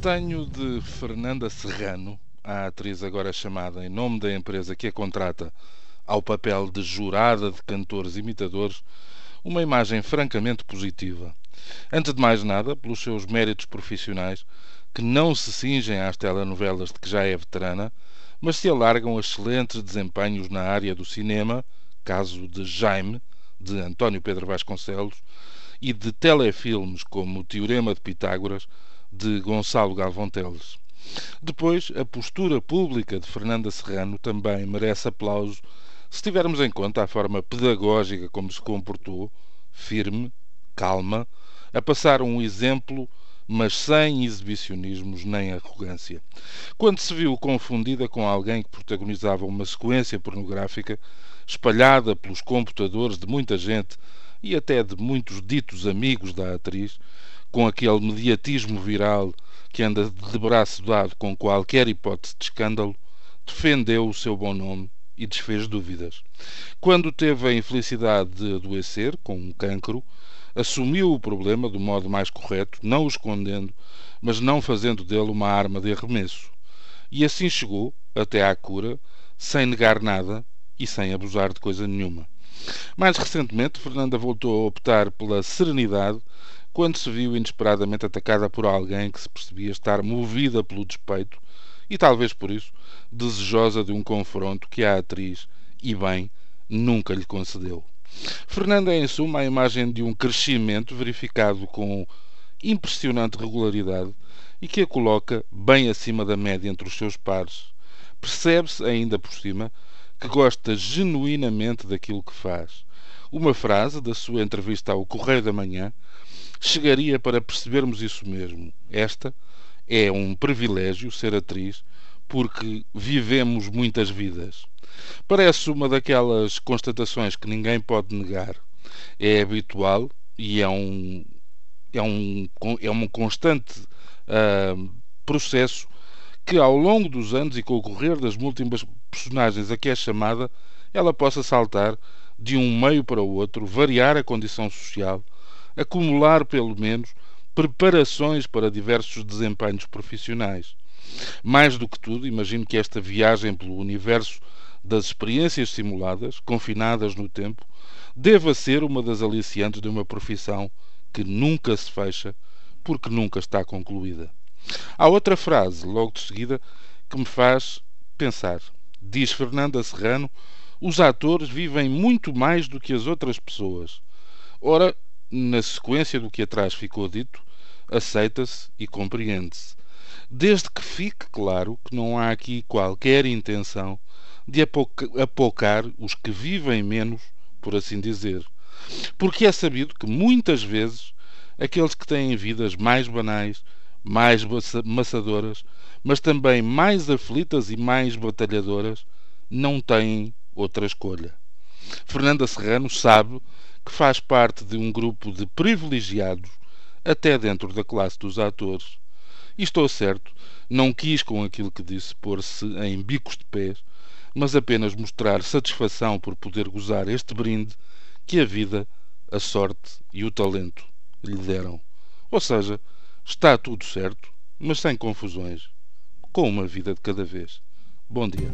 tenho de Fernanda Serrano, a atriz agora chamada em nome da empresa que a contrata ao papel de jurada de cantores imitadores, uma imagem francamente positiva. Antes de mais nada, pelos seus méritos profissionais, que não se cingem às telenovelas de que já é veterana, mas se alargam a excelentes desempenhos na área do cinema, caso de Jaime, de António Pedro Vasconcelos, e de telefilmes como o Teorema de Pitágoras, de Gonçalo Galvão Teles. Depois, a postura pública de Fernanda Serrano também merece aplauso se tivermos em conta a forma pedagógica como se comportou, firme, calma, a passar um exemplo, mas sem exibicionismos nem arrogância. Quando se viu confundida com alguém que protagonizava uma sequência pornográfica espalhada pelos computadores de muita gente e até de muitos ditos amigos da atriz, com aquele mediatismo viral que anda de braço dado com qualquer hipótese de escândalo, defendeu o seu bom nome e desfez dúvidas. Quando teve a infelicidade de adoecer com um cancro, assumiu o problema do modo mais correto, não o escondendo, mas não fazendo dele uma arma de arremesso. E assim chegou até à cura, sem negar nada e sem abusar de coisa nenhuma. Mais recentemente, Fernanda voltou a optar pela serenidade quando se viu inesperadamente atacada por alguém que se percebia estar movida pelo despeito e, talvez por isso, desejosa de um confronto que a atriz, e bem, nunca lhe concedeu. Fernanda é, em suma, a imagem de um crescimento verificado com impressionante regularidade e que a coloca bem acima da média entre os seus pares. Percebe-se, ainda por cima, que gosta genuinamente daquilo que faz. Uma frase da sua entrevista ao Correio da Manhã chegaria para percebermos isso mesmo. Esta é um privilégio ser atriz porque vivemos muitas vidas. Parece uma daquelas constatações que ninguém pode negar. É habitual e é um, é um, é um constante uh, processo que, ao longo dos anos e com o correr das múltiplas personagens a que é chamada, ela possa saltar de um meio para o outro, variar a condição social acumular, pelo menos, preparações para diversos desempenhos profissionais. Mais do que tudo, imagino que esta viagem pelo universo das experiências simuladas, confinadas no tempo, deva ser uma das aliciantes de uma profissão que nunca se fecha porque nunca está concluída. Há outra frase, logo de seguida, que me faz pensar. Diz Fernanda Serrano: os atores vivem muito mais do que as outras pessoas. Ora, na sequência do que atrás ficou dito, aceita-se e compreende-se, desde que fique claro que não há aqui qualquer intenção de apocar os que vivem menos, por assim dizer. Porque é sabido que muitas vezes aqueles que têm vidas mais banais, mais maçadoras, mas também mais aflitas e mais batalhadoras, não têm outra escolha. Fernanda Serrano sabe que faz parte de um grupo de privilegiados, até dentro da classe dos atores. E estou certo, não quis com aquilo que disse pôr-se em bicos de pés, mas apenas mostrar satisfação por poder gozar este brinde que a vida, a sorte e o talento lhe deram. Ou seja, está tudo certo, mas sem confusões, com uma vida de cada vez. Bom dia.